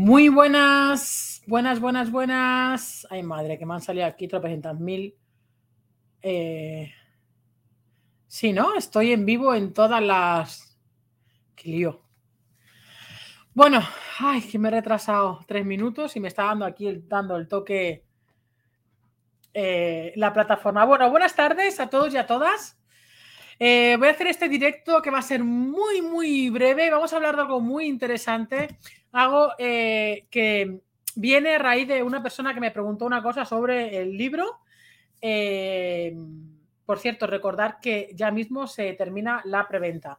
Muy buenas, buenas, buenas, buenas. Ay, madre, que me han salido aquí tropecientas mil. Eh... Sí, ¿no? Estoy en vivo en todas las. Qué lío. Bueno, ay, que me he retrasado tres minutos y me está dando aquí el, dando el toque eh, la plataforma. Bueno, buenas tardes a todos y a todas. Eh, voy a hacer este directo que va a ser muy, muy breve. Vamos a hablar de algo muy interesante. Algo eh, que viene a raíz de una persona que me preguntó una cosa sobre el libro. Eh, por cierto, recordar que ya mismo se termina la preventa.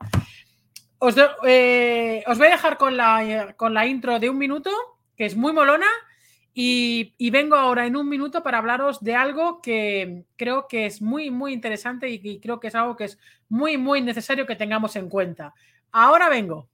Os, os voy a dejar con la, con la intro de un minuto, que es muy molona. Y, vengo ahora en un minuto para hablaros de algo que creo que es muy, muy interesante y, creo que es algo que es muy, muy necesario que tengamos en cuenta. Ahora vengo.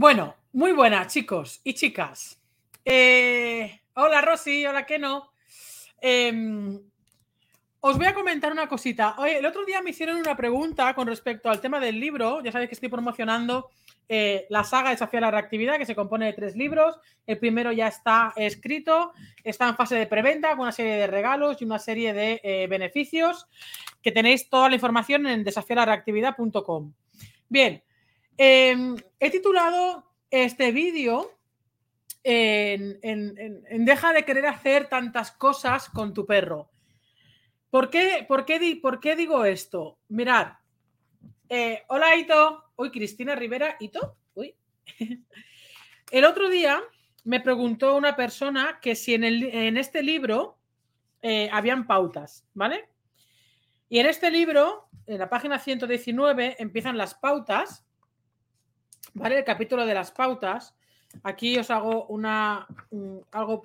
Bueno, muy buenas, chicos y chicas. Eh, hola, Rosy, hola, Keno. Em, os voy a comentar una cosita. Oye, el otro día me hicieron una pregunta con respecto al tema del libro. Ya sabéis que estoy promocionando eh, la saga Desafía la Reactividad, que se compone de tres libros. El primero ya está escrito, está en fase de preventa con una serie de regalos y una serie de eh, beneficios que tenéis toda la información en desafialareactividad.com. Bien, Em, he titulado este vídeo en, Deja de querer hacer tantas cosas con tu perro. ¿Por qué, por qué, por qué digo esto? Mirad. Eh, hola, Ito. Uy, Cristina Rivera. ¿Ito? El otro día me preguntó una persona que si en, este libro eh, habían pautas, ¿vale? Y en este libro, en la página 119, empiezan las pautas ¿vale? El capítulo de las pautas. Aquí os hago una, algo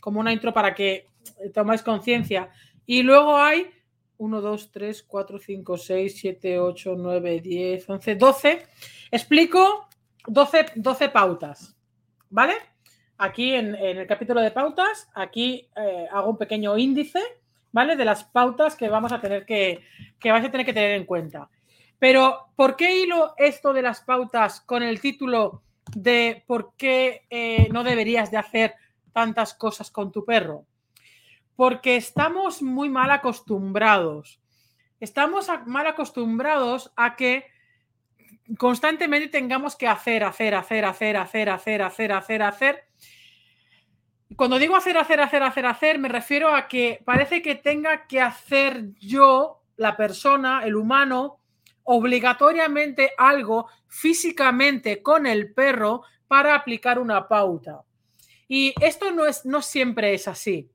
como una intro para que tomáis conciencia. Y luego hay 1, 2, 3, 4, 5, 6, 7, 8, 9, 10, 11, 12. Explico 12, 12 pautas, ¿vale? Aquí en, el capítulo de pautas, aquí eh, hago un pequeño índice, ¿vale? De las pautas que vamos a tener que, que vais a tener que tener en cuenta. Pero, ¿por qué hilo esto de las pautas con el título de por qué eh, no deberías de hacer tantas cosas con tu perro? Porque estamos muy mal acostumbrados. Estamos mal acostumbrados a que constantemente tengamos que hacer, hacer, hacer, hacer, hacer, hacer, hacer, hacer, hacer. Cuando digo hacer, hacer, hacer, hacer, hacer, me refiero a que parece que tenga que hacer yo, la persona, el humano, obligatoriamente algo físicamente con el perro para aplicar una pauta. Y esto no, es, no siempre es así.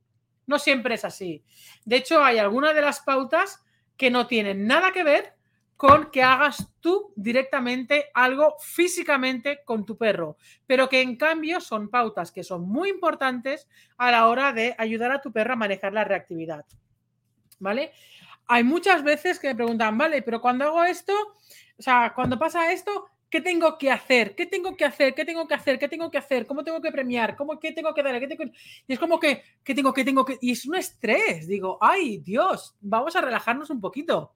No siempre es así. De hecho, hay algunas de las pautas que no tienen nada que ver con que hagas tú directamente algo físicamente con tu perro, pero que en cambio son pautas que son muy importantes a la hora de ayudar a tu perro a manejar la reactividad. ¿Vale? Hay muchas veces que me preguntan, vale, pero cuando hago esto, o sea, cuando pasa esto, ¿qué tengo que hacer? ¿Qué tengo que hacer? ¿Qué tengo que hacer? ¿Qué tengo que hacer? ¿Cómo tengo que premiar? ¿Cómo qué tengo que dar? ¿Qué tengo Y es como que, ¿qué tengo que tengo que? Y es un estrés. Digo, ay, Dios, vamos a relajarnos un poquito.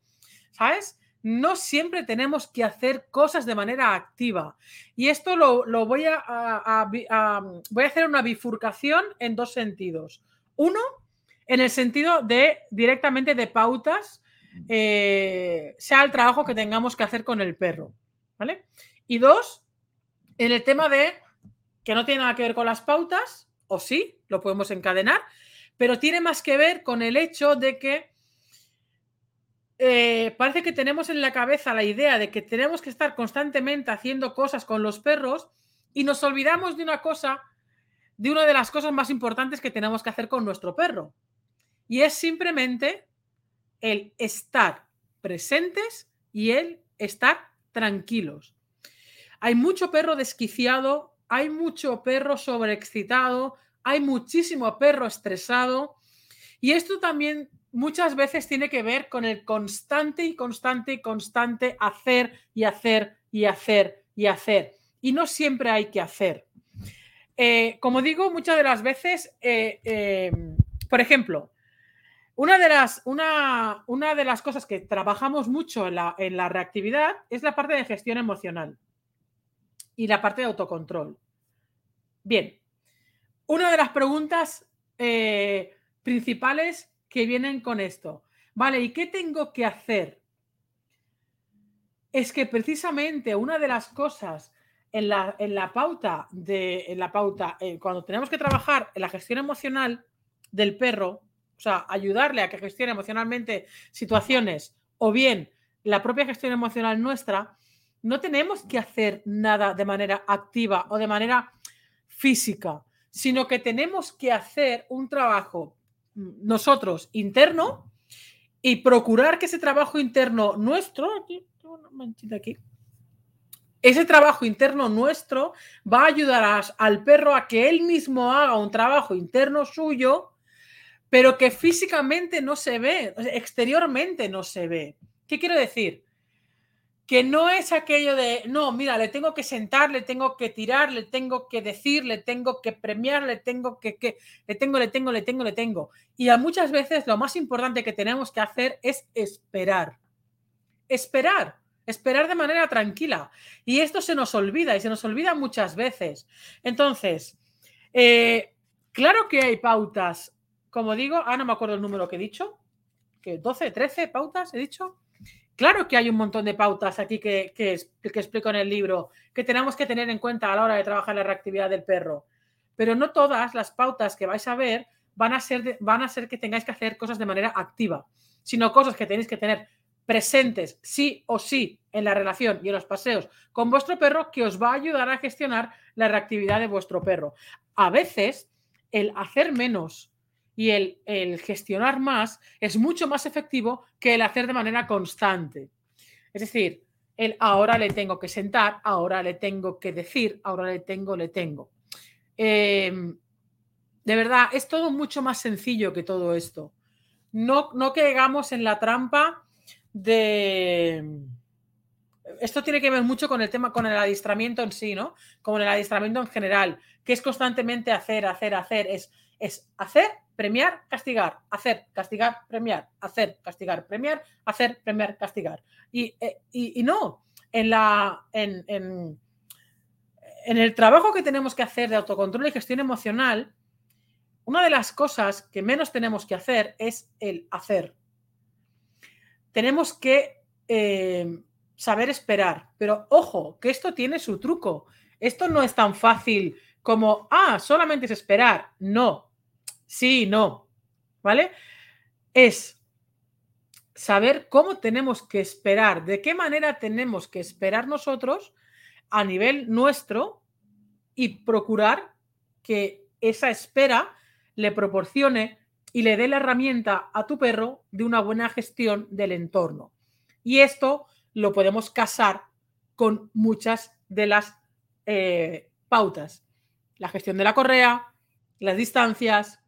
¿Sabes? No siempre tenemos que hacer cosas de manera activa. Y esto lo, voy a, voy a hacer una bifurcación en dos sentidos. Uno, en el sentido de directamente de pautas, eh, sea el trabajo que tengamos que hacer con el perro. ¿Vale? Y dos, en el tema de que no tiene nada que ver con las pautas, o sí, lo podemos encadenar, pero tiene más que ver con el hecho de que eh, parece que tenemos en la cabeza la idea de que tenemos que estar constantemente haciendo cosas con los perros y nos olvidamos de una cosa, de una de las cosas más importantes que tenemos que hacer con nuestro perro. Y es simplemente el estar presentes y el estar tranquilos. Hay mucho perro desquiciado, hay mucho perro sobreexcitado, hay muchísimo perro estresado y esto también muchas veces tiene que ver con el constante y constante y constante hacer y hacer y hacer y hacer. Y no siempre hay que hacer. Eh, como digo, muchas de las veces, eh, eh, por ejemplo, una de, las, una, una de las cosas que trabajamos mucho en la, en la reactividad es la parte de gestión emocional y la parte de autocontrol. Bien, una de las preguntas principales que vienen con esto. Vale, ¿y qué tengo que hacer? Es que precisamente una de las cosas en la, en la pauta de en la pauta, eh, cuando tenemos que trabajar en la gestión emocional del perro, o sea, ayudarle a que gestione emocionalmente situaciones o bien la propia gestión emocional nuestra, no tenemos que hacer nada de manera activa o de manera física, sino que tenemos que hacer un trabajo nosotros interno y procurar que ese trabajo interno nuestro, aquí, aquí, ese trabajo interno nuestro va a ayudar al perro a que él mismo haga un trabajo interno suyo, pero que físicamente no se ve, exteriormente no se ve. ¿Qué quiero decir? que no es aquello de, no, mira, le tengo que sentar, le tengo que tirar, le tengo que decir, le tengo que premiar, le tengo que, le tengo, le tengo, le tengo, le tengo. Y a muchas veces lo más importante que tenemos que hacer es esperar. Esperar, esperar de manera tranquila. Y esto se nos olvida y se nos olvida muchas veces. Entonces, eh, claro que hay pautas, como digo, ah, no me acuerdo el número que he dicho, que 12, 13 pautas he dicho. Claro que hay un montón de pautas aquí que, que, explico en el libro que tenemos que tener en cuenta a la hora de trabajar la reactividad del perro, pero no todas las pautas que vais a ver van a ser, van a ser que tengáis que hacer cosas de manera activa, sino cosas que tenéis que tener presentes sí o sí en la relación y en los paseos con vuestro perro que os va a ayudar a gestionar la reactividad de vuestro perro. A veces el hacer menos y el, gestionar más es mucho más efectivo que el hacer de manera constante. Es decir, el ahora le tengo que sentar, ahora le tengo que decir, ahora le tengo, le tengo. Em, de verdad, es todo mucho más sencillo que todo esto. No, no caigamos en la trampa de... Esto tiene que ver mucho con el tema, con el adiestramiento en sí, ¿no? Como el adiestramiento en general, que es constantemente hacer, hacer, hacer. Es, es hacer premiar, castigar, hacer, castigar, premiar, hacer, castigar, premiar, hacer, premiar, castigar. Y, eh, no, en, la, en, en, el trabajo que tenemos que hacer de autocontrol y gestión emocional, una de las cosas que menos tenemos que hacer es el hacer. Tenemos que eh, saber esperar, pero ojo, que esto tiene su truco. Esto no es tan fácil como, ah, solamente es esperar. No, sí, no, ¿vale? Es saber cómo tenemos que esperar, de qué manera tenemos que esperar nosotros a nivel nuestro y procurar que esa espera le proporcione y le dé la herramienta a tu perro de una buena gestión del entorno. Y esto lo podemos casar con muchas de las eh, pautas. La gestión de la correa, las distancias,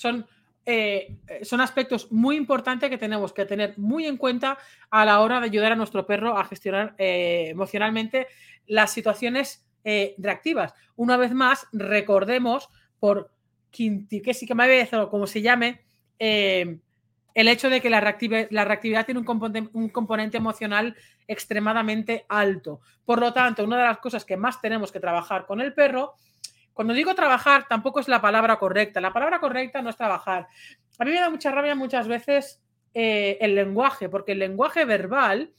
son, eh, son aspectos muy importantes que tenemos que tener muy en cuenta a la hora de ayudar a nuestro perro a gestionar eh, emocionalmente las situaciones eh, reactivas. Una vez más, recordemos por me vez o como se llame, el hecho de que la, reactividad, tiene un componente, emocional extremadamente alto. Por lo tanto, una de las cosas que más tenemos que trabajar con el perro cuando digo trabajar, tampoco es la palabra correcta. La palabra correcta no es trabajar. A mí me da mucha rabia muchas veces eh, el lenguaje, porque el lenguaje verbal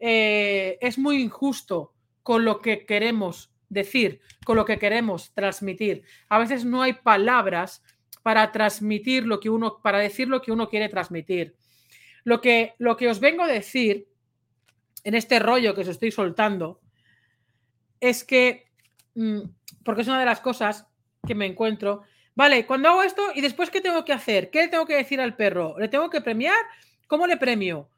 eh, es muy injusto con lo que queremos decir, con lo que queremos transmitir. A veces no hay palabras para transmitir lo que uno, para decir lo que uno quiere transmitir. Lo que, lo que os vengo a decir en este rollo que os estoy soltando es que, mm, porque es una de las cosas que me encuentro, vale, cuando hago esto y después, ¿qué tengo que hacer? ¿Qué le tengo que decir al perro? ¿Le tengo que premiar? ¿Cómo le premio?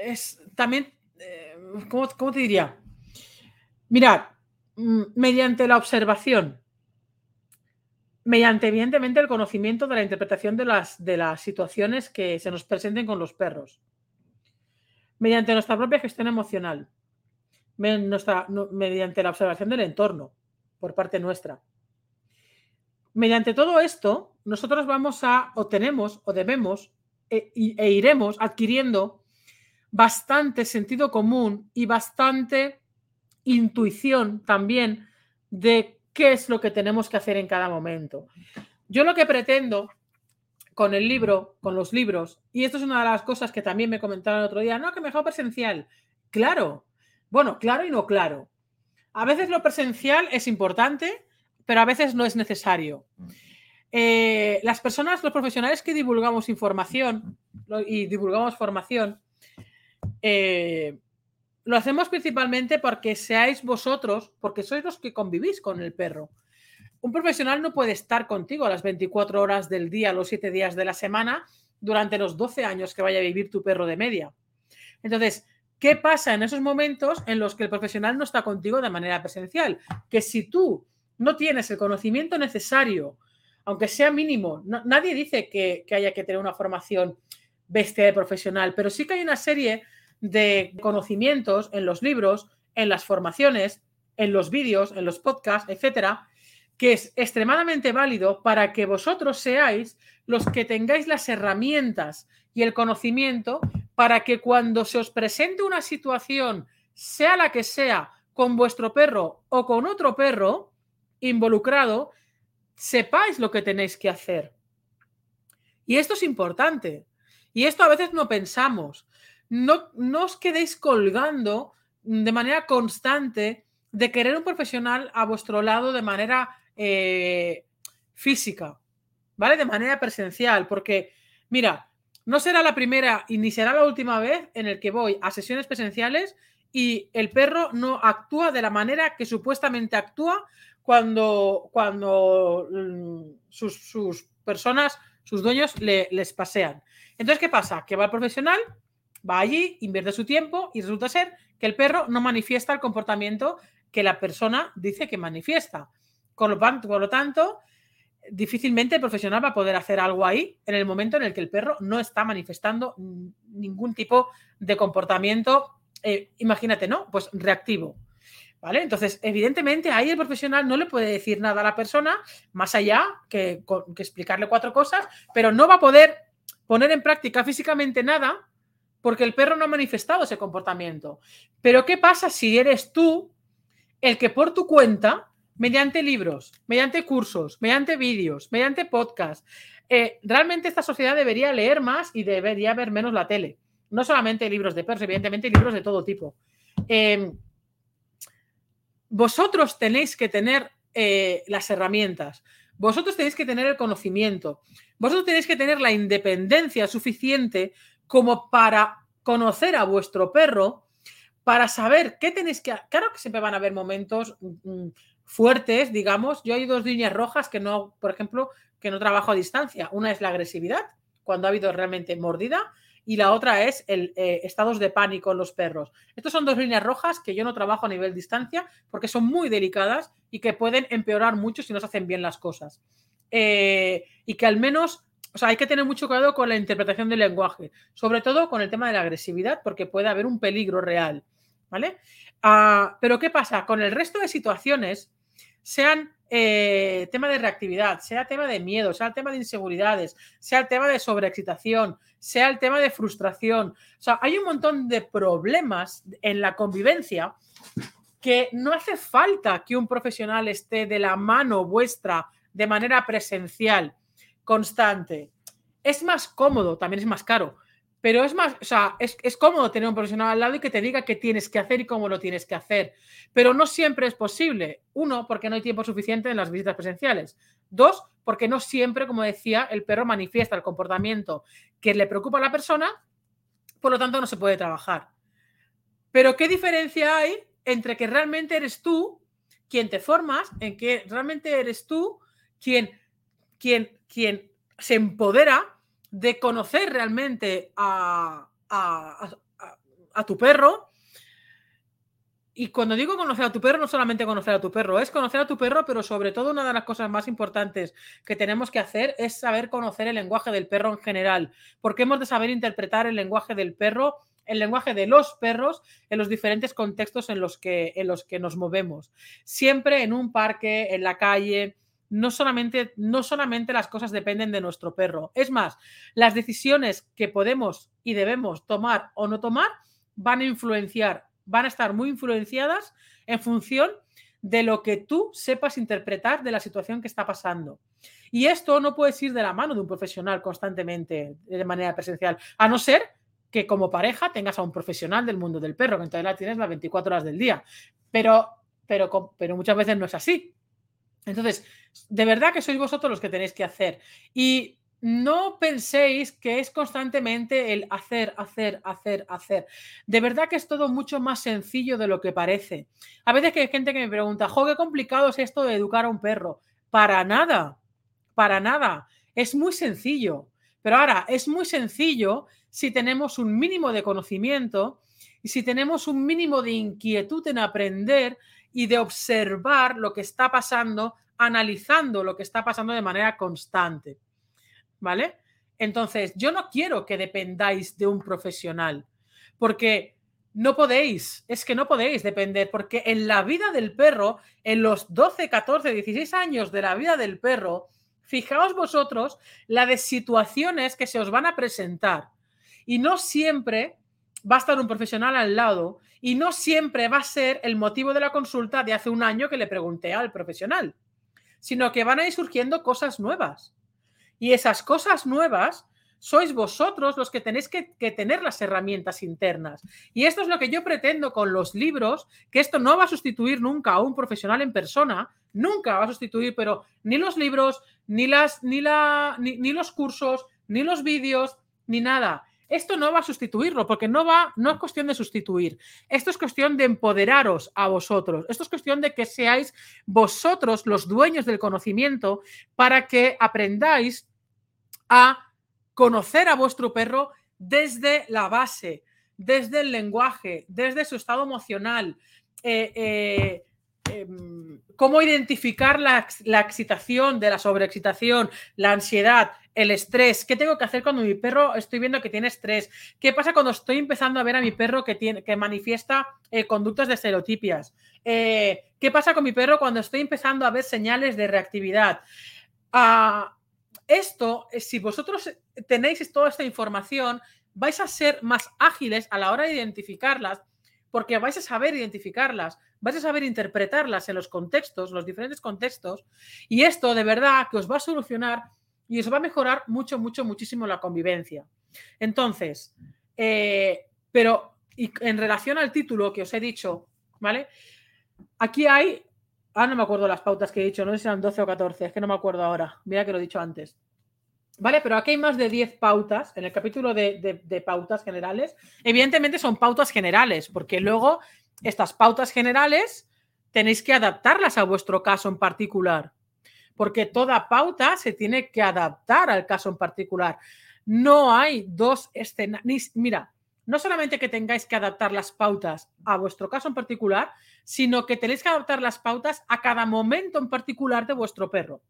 Es también, eh, ¿cómo, ¿cómo, te diría? Mirad, mm, mediante la observación, mediante evidentemente el conocimiento de la interpretación de las, de las situaciones que se nos presenten con los perros, mediante nuestra propia gestión emocional, mediante la observación del entorno por parte nuestra. Mediante todo esto, nosotros vamos a, o tenemos, o debemos, e, e iremos adquiriendo bastante sentido común y bastante intuición también de qué es lo que tenemos que hacer en cada momento. Yo lo que pretendo con el libro, con los libros, y esto es una de las cosas que también me comentaron el otro día, no, que mejor presencial. Claro, bueno, claro y no claro. A veces lo presencial es importante, pero a veces no es necesario. Eh, las personas, los profesionales que divulgamos información y divulgamos formación, eh, lo hacemos principalmente porque seáis vosotros, porque sois los que convivís con el perro. Un profesional no puede estar contigo a las 24 horas del día, los 7 días de la semana, durante los 12 años que vaya a vivir tu perro de media. Entonces, ¿qué pasa en esos momentos en los que el profesional no está contigo de manera presencial? Que si tú no tienes el conocimiento necesario, aunque sea mínimo, nadie dice que, que haya que tener una formación bestia de profesional, pero sí que hay una serie de conocimientos en los libros, en las formaciones, en los vídeos, en los podcasts, etcétera, que es extremadamente válido para que vosotros seáis los que tengáis las herramientas y el conocimiento para que cuando se os presente una situación, sea la que sea, con vuestro perro o con otro perro involucrado, sepáis lo que tenéis que hacer. Y esto es importante. Y esto a veces no pensamos no, os quedéis colgando de manera constante de querer un profesional a vuestro lado de manera eh, física, ¿vale? De manera presencial, porque, mira, no será la primera y ni será la última vez en el que voy a sesiones presenciales y el perro no actúa de la manera que supuestamente actúa cuando, cuando mm, sus, personas, sus dueños les pasean. Entonces, ¿qué pasa? Que va el profesional, va allí, invierte su tiempo y resulta ser que el perro no manifiesta el comportamiento que la persona dice que manifiesta. Por lo tanto, difícilmente el profesional va a poder hacer algo ahí en el momento en el que el perro no está manifestando ningún tipo de comportamiento, eh, imagínate, ¿no? Pues reactivo. ¿Vale? Entonces, evidentemente, ahí el profesional no le puede decir nada a la persona, más allá que, que explicarle cuatro cosas, pero no va a poder poner en práctica físicamente nada porque el perro no ha manifestado ese comportamiento. Pero ¿qué pasa si eres tú el que por tu cuenta, mediante libros, mediante cursos, mediante vídeos, mediante podcast, eh, realmente esta sociedad debería leer más y debería ver menos la tele? No solamente libros de perros, evidentemente libros de todo tipo. Em, vosotros tenéis que tener eh, las herramientas, vosotros tenéis que tener el conocimiento, vosotros tenéis que tener la independencia suficiente como para conocer a vuestro perro, para saber qué tenéis que... Claro que siempre van a haber momentos mm, fuertes, digamos. Yo hay dos líneas rojas que no, por ejemplo, que no trabajo a distancia. Una es la agresividad, cuando ha habido realmente mordida, y la otra es el eh, estados de pánico en los perros. Estas son dos líneas rojas que yo no trabajo a nivel distancia porque son muy delicadas y que pueden empeorar mucho si no se hacen bien las cosas. Eh, y que al menos o sea, hay que tener mucho cuidado con la interpretación del lenguaje, sobre todo con el tema de la agresividad, porque puede haber un peligro real, ¿vale? Ah, pero ¿qué pasa? Con el resto de situaciones, sean eh, tema de reactividad, sea tema de miedo, sea el tema de inseguridades, sea el tema de sobreexcitación, sea el tema de frustración. O sea, hay un montón de problemas en la convivencia que no hace falta que un profesional esté de la mano vuestra de manera presencial constante. Es más cómodo, también es más caro, Pero es más, o sea, es, cómodo tener un profesional al lado y que te diga qué tienes que hacer y cómo lo tienes que hacer. Pero no siempre es posible. Uno, porque no hay tiempo suficiente en las visitas presenciales. Dos, porque no siempre, como decía, el perro manifiesta el comportamiento que le preocupa a la persona, por lo tanto no se puede trabajar. Pero ¿qué diferencia hay entre que realmente eres tú quien te formas, en que realmente eres tú quien, quien, quien se empodera de conocer realmente a, a, tu perro. Y cuando digo conocer a tu perro, no solamente conocer a tu perro, es conocer a tu perro, pero sobre todo una de las cosas más importantes que tenemos que hacer es saber conocer el lenguaje del perro en general, porque hemos de saber interpretar el lenguaje del perro, el lenguaje de los perros en los diferentes contextos en los que, en los que nos movemos. Siempre en un parque, en la calle, no solamente, no solamente las cosas dependen de nuestro perro. Es más, las decisiones que podemos y debemos tomar o no tomar van a influenciar, van a estar muy influenciadas en función de lo que tú sepas interpretar de la situación que está pasando. Y esto no puedes ir de la mano de un profesional constantemente de manera presencial, a no ser que como pareja tengas a un profesional del mundo del perro, que entonces la tienes las 24 horas del día. Pero, pero, pero muchas veces no es así. Entonces, de verdad que sois vosotros los que tenéis que hacer. Y no penséis que es constantemente el hacer, hacer, hacer, hacer. De verdad que es todo mucho más sencillo de lo que parece. A veces que hay gente que me pregunta, jo, qué complicado es esto de educar a un perro. Para nada, para nada. Es muy sencillo. Pero ahora, es muy sencillo si tenemos un mínimo de conocimiento y si tenemos un mínimo de inquietud en aprender y de observar lo que está pasando, analizando lo que está pasando de manera constante. ¿Vale? Entonces, yo no quiero que dependáis de un profesional, porque no podéis, es que no podéis depender, porque en la vida del perro, en los 12, 14, 16 años de la vida del perro, fijaos vosotros la de situaciones que se os van a presentar. Y no siempre va a estar un profesional al lado y no siempre va a ser el motivo de la consulta de hace un año que le pregunté al profesional, sino que van a ir surgiendo cosas nuevas. Y esas cosas nuevas sois vosotros los que tenéis que, tener las herramientas internas. Y esto es lo que yo pretendo con los libros, que esto no va a sustituir nunca a un profesional en persona, nunca va a sustituir, pero ni los libros, ni, las, ni, la, ni los cursos, ni los vídeos, ni nada. Esto no va a sustituirlo, porque no va, no es cuestión de sustituir. Esto es cuestión de empoderaros a vosotros. Esto es cuestión de que seáis vosotros los dueños del conocimiento para que aprendáis a conocer a vuestro perro desde la base, desde el lenguaje, desde su estado emocional. Eh, eh, em, cómo identificar la, la, excitación de la sobreexcitación, la ansiedad, el estrés. ¿Qué tengo que hacer cuando mi perro estoy viendo que tiene estrés? ¿Qué pasa cuando estoy empezando a ver a mi perro que, tiene, que manifiesta eh, conductas de estereotipias? Eh, ¿Qué pasa con mi perro cuando estoy empezando a ver señales de reactividad? Ah, esto, eh, si vosotros tenéis toda esta información, vais a ser más ágiles a la hora de identificarlas porque vais a saber identificarlas, vais a saber interpretarlas en los contextos, los diferentes contextos, y esto de verdad que os va a solucionar y eso va a mejorar mucho, mucho, muchísimo la convivencia. Entonces, eh, pero y en relación al título que os he dicho, ¿vale? Aquí hay, ah, no me acuerdo las pautas que he dicho, no sé si eran 12 o 14, es que no me acuerdo ahora, mira que lo he dicho antes. ¿Vale? Pero aquí hay más de 10 pautas en el capítulo de, de pautas generales. Evidentemente son pautas generales, porque luego estas pautas generales tenéis que adaptarlas a vuestro caso en particular porque toda pauta se tiene que adaptar al caso en particular. No hay dos escenarios. Mira, no solamente que tengáis que adaptar las pautas a vuestro caso en particular, sino que tenéis que adaptar las pautas a cada momento en particular de vuestro perro.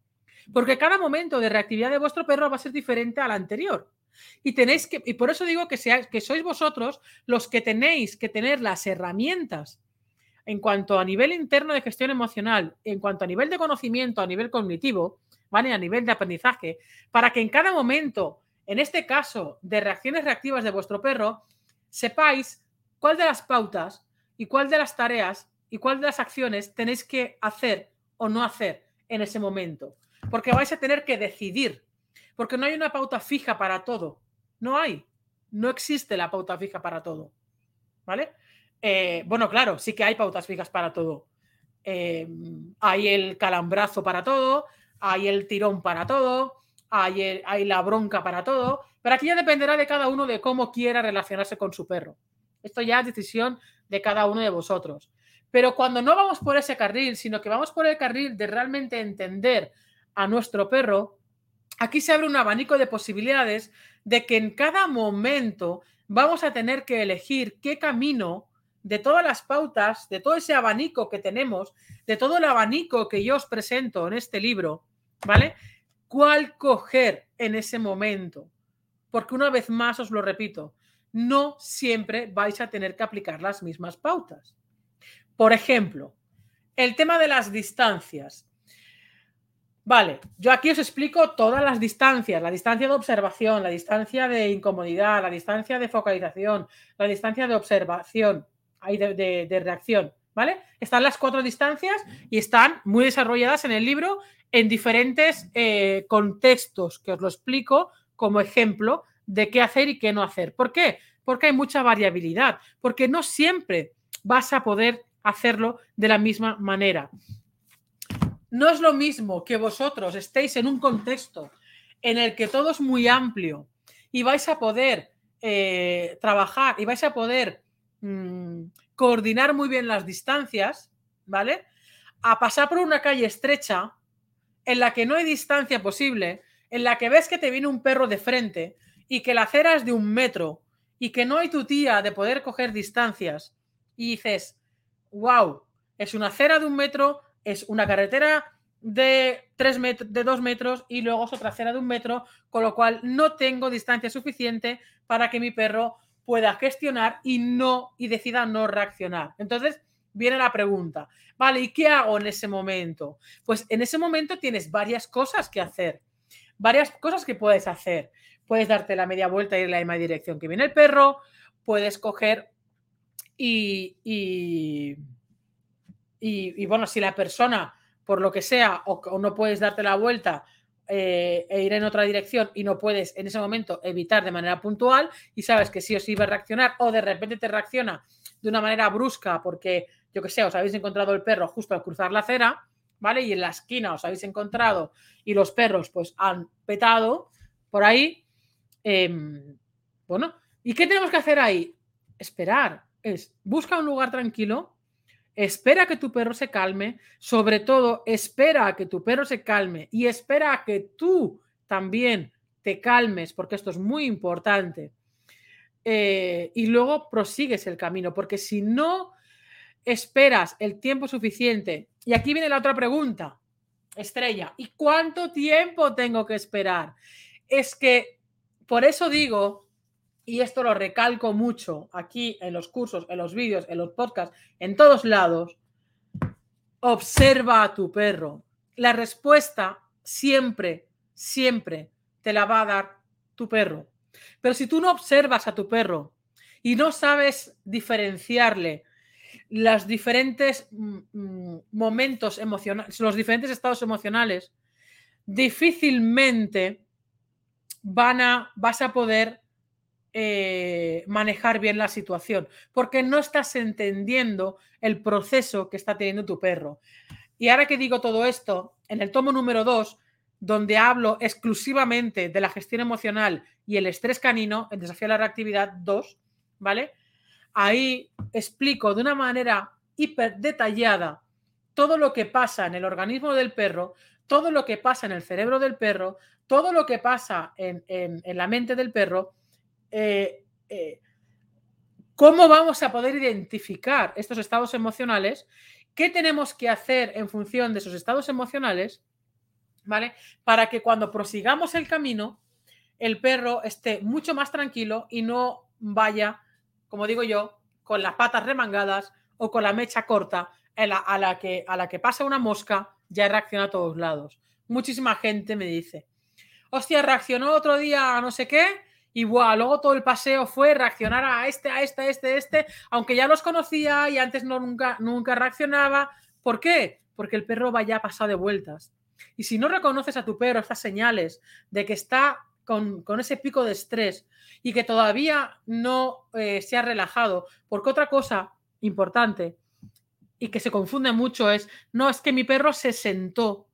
Porque cada momento de reactividad de vuestro perro va a ser diferente al anterior. Y tenéis que, y por eso digo que, que sois vosotros los que tenéis que tener las herramientas en cuanto a nivel interno de gestión emocional, en cuanto a nivel de conocimiento, a nivel cognitivo, ¿vale? A nivel de aprendizaje, para que en cada momento, en este caso de reacciones reactivas de vuestro perro, sepáis cuál de las pautas y cuál de las tareas y cuál de las acciones tenéis que hacer o no hacer en ese momento. Porque vais a tener que decidir, porque no hay una pauta fija para todo, no hay. No existe la pauta fija para todo. ¿Vale? Eh, bueno, claro, sí que hay pautas fijas para todo. Eh, hay el calambrazo para todo, hay el tirón para todo, hay, hay la bronca para todo, pero aquí ya dependerá de cada uno de cómo quiera relacionarse con su perro. Esto ya es decisión de cada uno de vosotros. Pero cuando no vamos por ese carril, sino que vamos por el carril de realmente entender a nuestro perro, aquí se abre un abanico de posibilidades de que en cada momento vamos a tener que elegir qué camino de todas las pautas, de todo ese abanico que tenemos, de todo el abanico que yo os presento en este libro, ¿vale? ¿Cuál coger en ese momento? Porque una vez más os lo repito, no siempre vais a tener que aplicar las mismas pautas. Por ejemplo, el tema de las distancias. Vale, yo aquí os explico todas las distancias, la distancia de observación, la distancia de incomodidad, la distancia de focalización, la distancia de observación, hay de, reacción, ¿vale? Están las cuatro distancias y están muy desarrolladas en el libro en diferentes eh, contextos que os lo explico como ejemplo de qué hacer y qué no hacer. ¿Por qué? Porque hay mucha variabilidad, porque no siempre vas a poder hacerlo de la misma manera. No es lo mismo que vosotros estéis en un contexto en el que todo es muy amplio y vais a poder eh, trabajar y vais a poder mm, coordinar muy bien las distancias, ¿vale? A pasar por una calle estrecha en la que no hay distancia posible, en la que ves que te viene un perro de frente y que la acera es de un metro y que no hay tu tía de poder coger distancias y dices, wow, es una acera de un metro, es una carretera de, tres de dos metros y luego es otra acera de un metro, con lo cual no tengo distancia suficiente para que mi perro pueda gestionar y no y decida no reaccionar. Entonces viene la pregunta, vale, ¿y qué hago en ese momento? Pues en ese momento tienes varias cosas que hacer, varias cosas que puedes hacer. Puedes darte la media vuelta y ir en la misma dirección que viene el perro, puedes coger y, y, bueno, si la persona, por lo que sea, o, no puedes darte la vuelta eh, e ir en otra dirección y no puedes en ese momento evitar de manera puntual y sabes que sí o sí a reaccionar o de repente te reacciona de una manera brusca porque, yo que sé, os habéis encontrado el perro justo al cruzar la acera, ¿vale? Y en la esquina os habéis encontrado y los perros pues han petado por ahí. Em, bueno, ¿y qué tenemos que hacer ahí? Esperar, es busca un lugar tranquilo, espera que tu perro se calme, sobre todo espera a que tu perro se calme y espera a que tú también te calmes, porque esto es muy importante. Eh, y luego prosigues el camino, porque si no esperas el tiempo suficiente, y aquí viene la otra pregunta, estrella, ¿y cuánto tiempo tengo que esperar? Es que por eso digo y esto lo recalco mucho aquí en los cursos, en los vídeos, en los podcasts, en todos lados, observa a tu perro. La respuesta siempre, siempre te la va a dar tu perro. Pero si tú no observas a tu perro y no sabes diferenciarle los diferentes mm, mm, momentos emocionales, los diferentes estados emocionales, difícilmente van a, vas a poder eh, manejar bien la situación, porque no estás entendiendo el proceso que está teniendo tu perro. Y ahora que digo todo esto, en el tomo número 2, donde hablo exclusivamente de la gestión emocional y el estrés canino, el desafío a la reactividad 2, ¿vale? Ahí explico de una manera hiper detallada todo lo que pasa en el organismo del perro, todo lo que pasa en el cerebro del perro, todo lo que pasa en, en la mente del perro eh, eh, cómo vamos a poder identificar estos estados emocionales, qué tenemos que hacer en función de esos estados emocionales, ¿vale? Para que cuando prosigamos el camino, el perro esté mucho más tranquilo y no vaya, como digo yo, con las patas remangadas o con la mecha corta a la, que, a la que pasa una mosca, ya reacciona a todos lados. Muchísima gente me dice, hostia, reaccionó otro día a no sé qué y luego todo el paseo fue reaccionar a este, a este, a este, a este, aunque ya los conocía y antes no, nunca, nunca reaccionaba. ¿Por qué? Porque el perro vaya pasado de vueltas. Y si no reconoces a tu perro estas señales de que está con, ese pico de estrés y que todavía no eh, se ha relajado, porque otra cosa importante y que se confunde mucho es, no, es que mi perro se sentó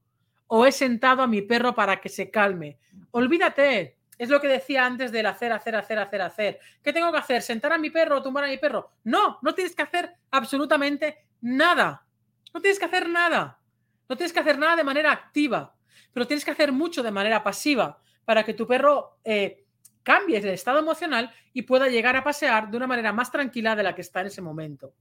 o he sentado a mi perro para que se calme. Olvídate, es lo que decía antes del hacer, hacer, hacer, hacer, hacer. ¿Qué tengo que hacer? ¿Sentar a mi perro o tumbar a mi perro? No, no tienes que hacer absolutamente nada. No tienes que hacer nada. No tienes que hacer nada de manera activa, pero tienes que hacer mucho de manera pasiva para que tu perro eh, cambie el estado emocional y pueda llegar a pasear de una manera más tranquila de la que está en ese momento.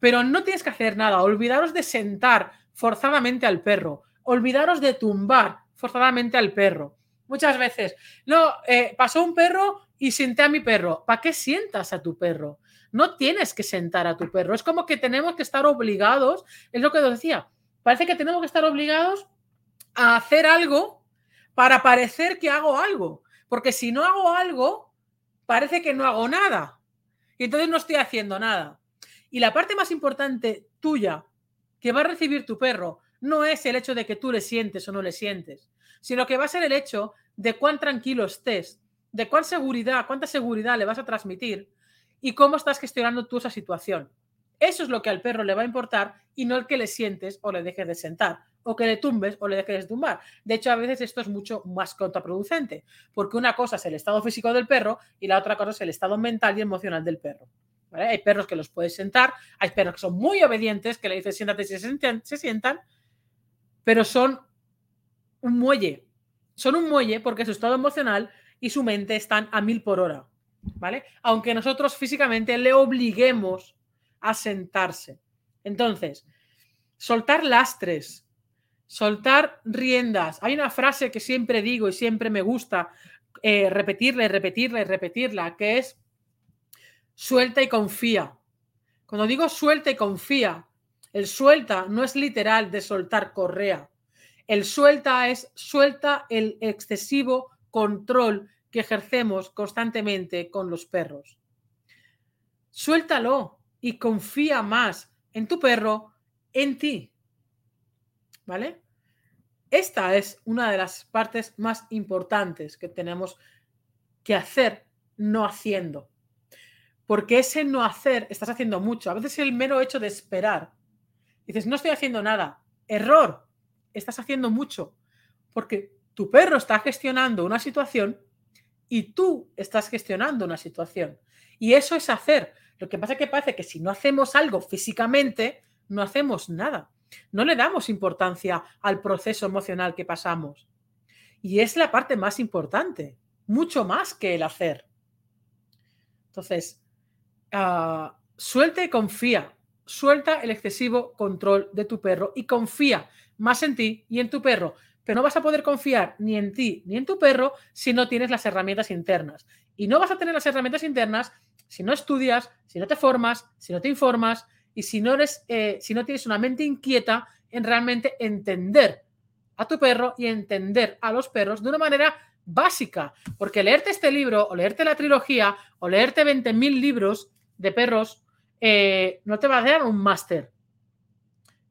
Pero no tienes que hacer nada. Olvidaros de sentar forzadamente al perro. Olvidaros de tumbar forzadamente al perro Muchas veces. No, eh, pasó un perro y senté a mi perro. ¿Para qué sientas a tu perro? No tienes que sentar a tu perro. Es como que tenemos que estar obligados, es lo que decía, parece que tenemos que estar obligados a hacer algo para parecer que hago algo. Porque si no hago algo, parece que no hago nada. Y entonces no estoy haciendo nada. Y la parte más importante tuya que va a recibir tu perro no es el hecho de que tú le sientes o no le sientes sino que va a ser el hecho de cuán tranquilo estés, de cuán seguridad, cuánta seguridad le vas a transmitir y cómo estás gestionando tú esa situación. Eso es lo que al perro le va a importar y no el que le sientes o le dejes de sentar o que le tumbes o le dejes de tumbar. De hecho, a veces esto es mucho más contraproducente, porque una cosa es el estado físico del perro y la otra cosa es el estado mental y emocional del perro. Hay perros que los puedes sentar, hay perros que son muy obedientes, que le dices siéntate y se sientan, pero son un muelle. Son un muelle porque su estado emocional y su mente están a mil por hora. ¿Vale? Aunque nosotros físicamente le obliguemos a sentarse. Entonces, soltar lastres, soltar riendas. Hay una frase que siempre digo y siempre me gusta eh, repetirla y repetirla y repetirla, que es suelta y confía. Cuando digo suelta y confía, el suelta no es literal de soltar correa. El suelta es suelta el excesivo control que ejercemos constantemente con los perros. Suéltalo y confía más en tu perro, en ti. ¿Vale? Esta es una de las partes más importantes que tenemos que hacer no haciendo. Porque ese no hacer estás haciendo mucho. A veces el mero hecho de esperar. Dices, no estoy haciendo nada. Error estás haciendo mucho, porque tu perro está gestionando una situación y tú estás gestionando una situación. Y eso es hacer. Lo que pasa es que parece que si no hacemos algo físicamente, no hacemos nada. No le damos importancia al proceso emocional que pasamos. Y es la parte más importante, mucho más que el hacer. Entonces, ah, suelta y confía. Suelta el excesivo control de tu perro y confía más en ti y en tu perro. Pero no vas a poder confiar ni en ti ni en tu perro si no tienes las herramientas internas. Y no vas a tener las herramientas internas si no estudias, si no te formas, si no te informas y si no, eres, eh, si no tienes una mente inquieta en realmente entender a tu perro y entender a los perros de una manera básica. Porque leerte este libro o leerte la trilogía o leerte 20.000 libros de perros eh, no te va a dar un máster.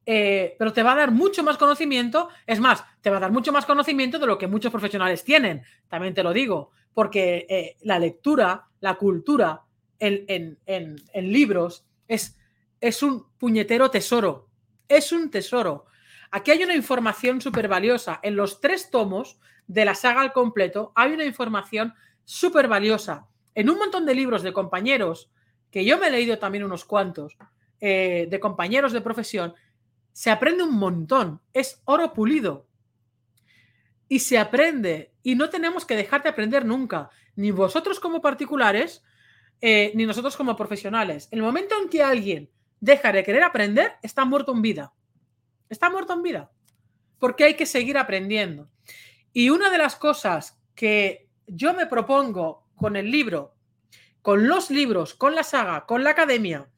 Eh, pero te va a dar mucho más conocimiento. Es más, te va a dar mucho más conocimiento de lo que muchos profesionales tienen, también te lo digo, porque eh, la lectura, la cultura en, libros es, es un puñetero tesoro, es un tesoro. Aquí hay una información súper valiosa. En los tres tomos de la saga al completo hay una información súper valiosa. En un montón de libros de compañeros, que yo me he leído también unos cuantos, eh, de compañeros de profesión, se aprende un montón, es oro pulido. Y se aprende, y no tenemos que dejar de aprender nunca, ni vosotros como particulares, eh, ni nosotros como profesionales. El momento en que alguien deja de querer aprender, está muerto en vida. Está muerto en vida. Porque hay que seguir aprendiendo. Y una de las cosas que yo me propongo con el libro, con los libros, con la saga, con la academia,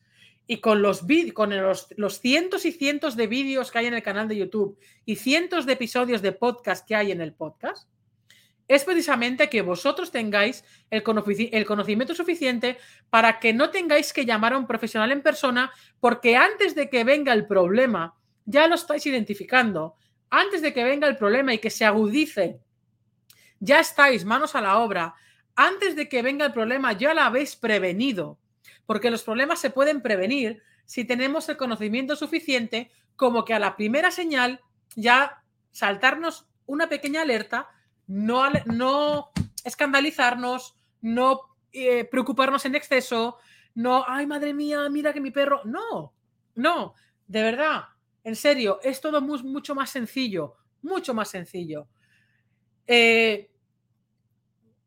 y con los, con los, cientos y cientos de vídeos que hay en el canal de YouTube y cientos de episodios de podcast que hay en el podcast, es precisamente que vosotros tengáis el, el conocimiento suficiente para que no tengáis que llamar a un profesional en persona, porque antes de que venga el problema, ya lo estáis identificando. Antes de que venga el problema y que se agudice ya estáis manos a la obra, antes de que venga el problema ya lo habéis prevenido, porque los problemas se pueden prevenir si tenemos el conocimiento suficiente como que a la primera señal ya saltarnos una pequeña alerta, no, no escandalizarnos, no eh, preocuparnos en exceso, no, ay madre mía, mira que mi perro, no, no, de verdad, en serio, es todo mucho más sencillo, mucho más sencillo. Eh,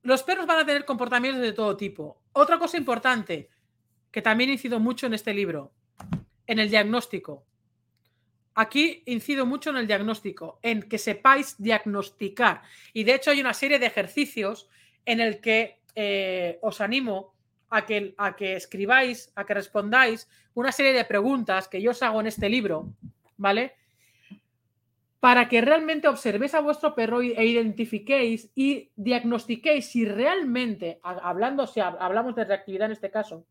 los perros van a tener comportamientos de todo tipo. Otra cosa importante, que también incido mucho en este libro, en el diagnóstico. Aquí incido mucho en el diagnóstico, en que sepáis diagnosticar. Y de hecho hay una serie de ejercicios en el que eh, os animo a que, a que escribáis, a que respondáis una serie de preguntas que yo os hago en este libro, ¿vale? Para que realmente observéis a vuestro perro e identifiquéis y diagnostiquéis si realmente, hablando, si hablamos de reactividad en este caso,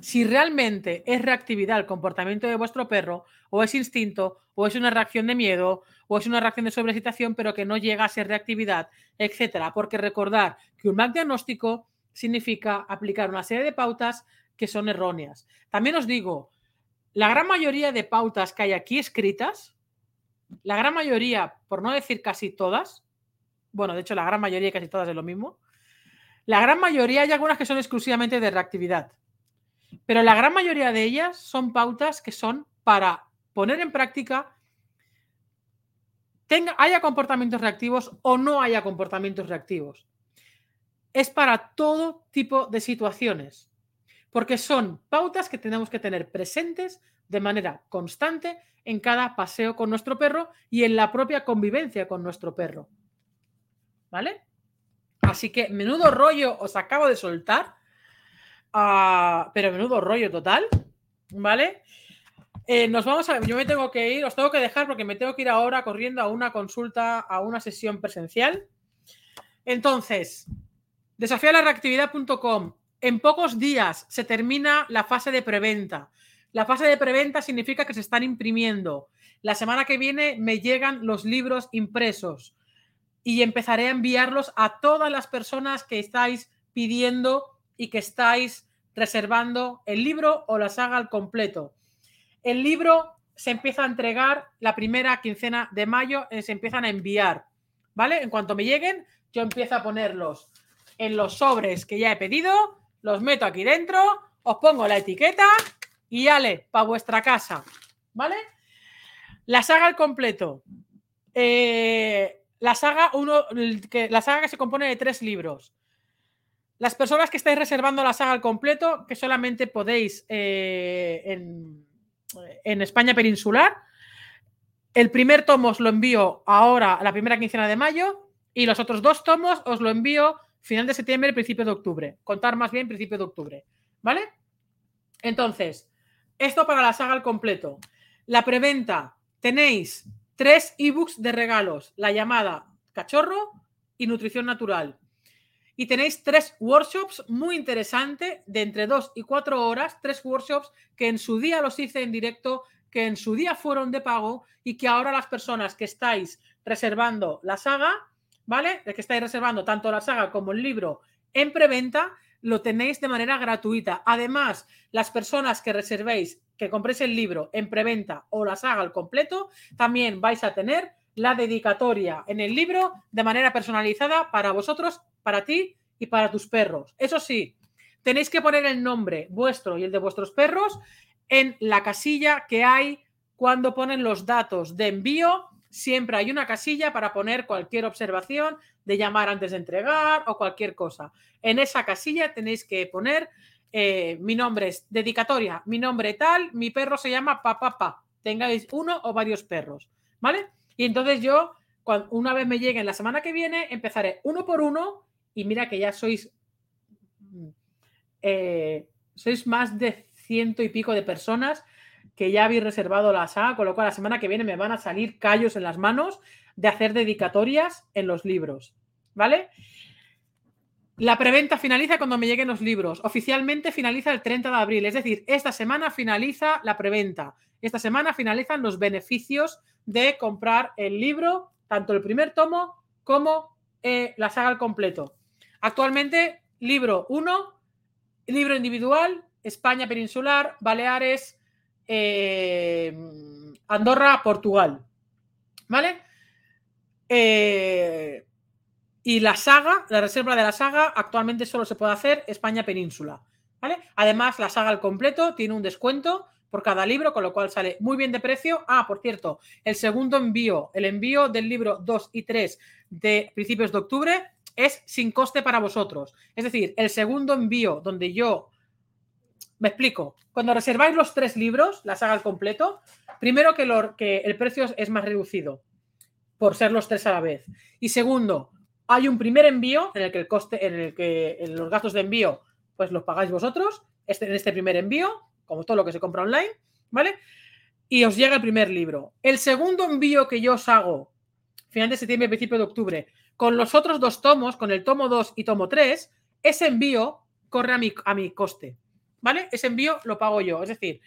si realmente es reactividad el comportamiento de vuestro perro, o es instinto, o es una reacción de miedo, o es una reacción de sobrecitación, pero que no llega a ser reactividad, etcétera. Porque recordar que un mal diagnóstico significa aplicar una serie de pautas que son erróneas. También os digo, la gran mayoría de pautas que hay aquí escritas, la gran mayoría, por no decir casi todas, bueno, de hecho la gran mayoría, casi todas es lo mismo, la gran mayoría hay algunas que son exclusivamente de reactividad. Pero la gran mayoría de ellas son pautas que son para poner en práctica, tenga, haya comportamientos reactivos o no haya comportamientos reactivos. Es para todo tipo de situaciones, porque son pautas que tenemos que tener presentes de manera constante en cada paseo con nuestro perro y en la propia convivencia con nuestro perro. ¿Vale? Así que menudo rollo os acabo de soltar Ah, pero menudo rollo total, ¿vale? Eh, nos vamos a. Yo me tengo que ir, os tengo que dejar porque me tengo que ir ahora corriendo a una consulta, a una sesión presencial. Entonces, desafialareactividad.com. En pocos días se termina la fase de preventa. La fase de preventa significa que se están imprimiendo. La semana que viene me llegan los libros impresos y empezaré a enviarlos a todas las personas que estáis pidiendo y que estáis reservando el libro o la saga al completo. El libro se empieza a entregar la primera quincena de mayo, eh, se empiezan a enviar, ¿vale? En cuanto me lleguen, yo empiezo a ponerlos en los sobres que ya he pedido, los meto aquí dentro, os pongo la etiqueta y ya le para vuestra casa, ¿vale? La saga al completo. Eh, la saga uno, que, la saga que se compone de tres libros. Las personas que estáis reservando la saga al completo, que solamente podéis eh, en, España peninsular, el primer tomo os lo envío ahora, la primera quincena de mayo, y los otros dos tomos os lo envío final de septiembre, principio de octubre. Contar más bien principio de octubre. ¿Vale? Entonces, esto para la saga al completo. La preventa, tenéis tres ebooks de regalos, la llamada cachorro y nutrición natural. Y tenéis tres workshops muy interesantes de entre dos y cuatro horas, tres workshops que en su día los hice en directo, que en su día fueron de pago y que ahora las personas que estáis reservando la saga, ¿vale? De que estáis reservando tanto la saga como el libro en preventa, lo tenéis de manera gratuita. Además, las personas que reservéis, que compréis el libro en preventa o la saga al completo, también vais a tener la dedicatoria en el libro de manera personalizada para vosotros para ti y para tus perros. Eso sí, tenéis que poner el nombre vuestro y el de vuestros perros en la casilla que hay cuando ponen los datos de envío. Siempre hay una casilla para poner cualquier observación de llamar antes de entregar o cualquier cosa. En esa casilla tenéis que poner eh, mi nombre es dedicatoria, mi nombre tal, mi perro se llama papá, pa, tengáis uno o varios perros, ¿vale? Y entonces yo, una vez me lleguen la semana que viene, empezaré uno por uno y mira que ya sois, eh, sois más de ciento y pico de personas que ya habéis reservado la saga, con lo cual la semana que viene me van a salir callos en las manos de hacer dedicatorias en los libros, ¿vale? La preventa finaliza cuando me lleguen los libros. Oficialmente finaliza el 30 de abril, es decir, esta semana finaliza la preventa. Esta semana finalizan los beneficios de comprar el libro, tanto el primer tomo como eh, la saga al completo. Actualmente, libro 1, libro individual, España peninsular, Baleares, eh, Andorra, Portugal. ¿Vale? Eh, y la saga, la reserva de la saga, actualmente solo se puede hacer España península. ¿Vale? Además, la saga al completo tiene un descuento por cada libro, con lo cual sale muy bien de precio. Ah, por cierto, el segundo envío, el envío del libro 2 y 3 de principios de octubre es sin coste para vosotros. Es decir, el segundo envío donde yo me explico. Cuando reserváis los tres libros, la saga al completo, primero que, que el precio es más reducido por ser los tres a la vez. Y segundo, hay un primer envío en el que el coste, en el que los gastos de envío, pues los pagáis vosotros, este, en este primer envío, como todo lo que se compra online, ¿vale? Y os llega el primer libro. El segundo envío que yo os hago, final de septiembre, principio de octubre, con los otros dos tomos, con el tomo 2 y tomo 3, ese envío corre a mi, a mi coste, ¿vale? Ese envío lo pago yo. Es decir,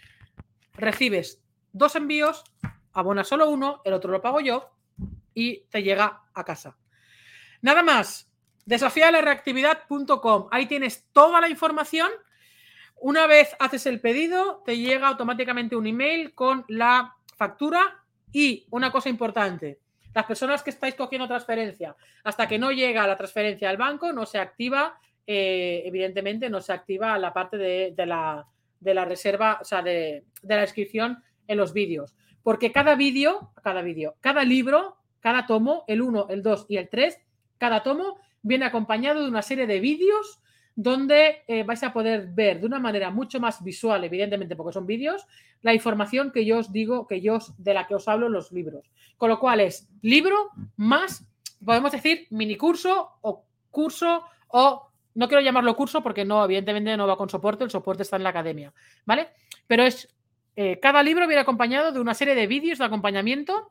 recibes dos envíos, abonas solo uno, el otro lo pago yo y te llega a casa. Nada más, reactividad.com Ahí tienes toda la información. Una vez haces el pedido, te llega automáticamente un email con la factura. Y una cosa importante, las personas que estáis cogiendo transferencia, hasta que no llega la transferencia al banco, no se activa, eh, evidentemente, no se activa la parte de, la, reserva, o sea, de, de la inscripción en los vídeos. Porque cada vídeo, cada vídeo, cada libro, cada tomo, el 1, el 2 y el 3, cada tomo viene acompañado de una serie de vídeos donde eh, vais a poder ver de una manera mucho más visual, evidentemente porque son vídeos, la información que yo os digo, que yo de la que os hablo en los libros. Con lo cual es libro más, podemos decir, mini curso o curso o no quiero llamarlo curso porque no, evidentemente no va con soporte, el soporte está en la academia, ¿vale? Pero es, eh, cada libro viene acompañado de una serie de vídeos de acompañamiento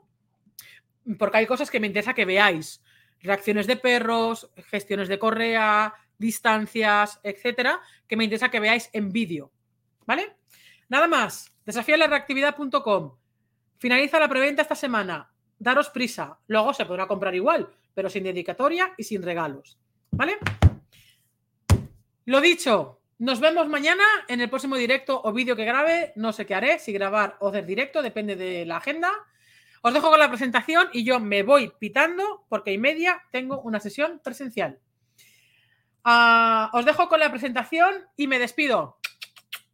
porque hay cosas que me interesa que veáis. Reacciones de perros, gestiones de correa, distancias, etcétera, que me interesa que veáis en vídeo. ¿Vale? Nada más. reactividad.com Finaliza la preventa esta semana. Daros prisa. Luego se podrá comprar igual, pero sin dedicatoria y sin regalos. ¿Vale? Lo dicho, nos vemos mañana en el próximo directo o vídeo que grabe. No sé qué haré, si grabar o hacer directo, depende de la agenda. Os dejo con la presentación y yo me voy pitando porque y media tengo una sesión presencial. Ah, os dejo con la presentación y me despido.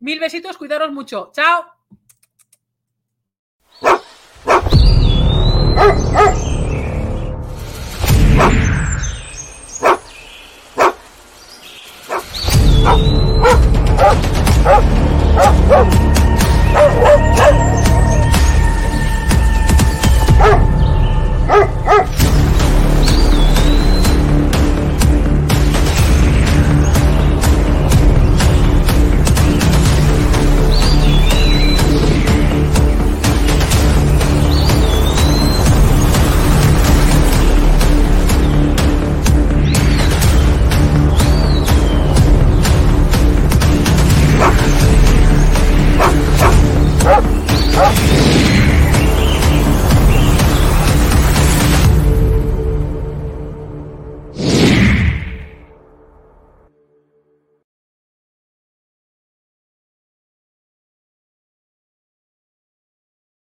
Mil besitos, cuidaros mucho. Chao.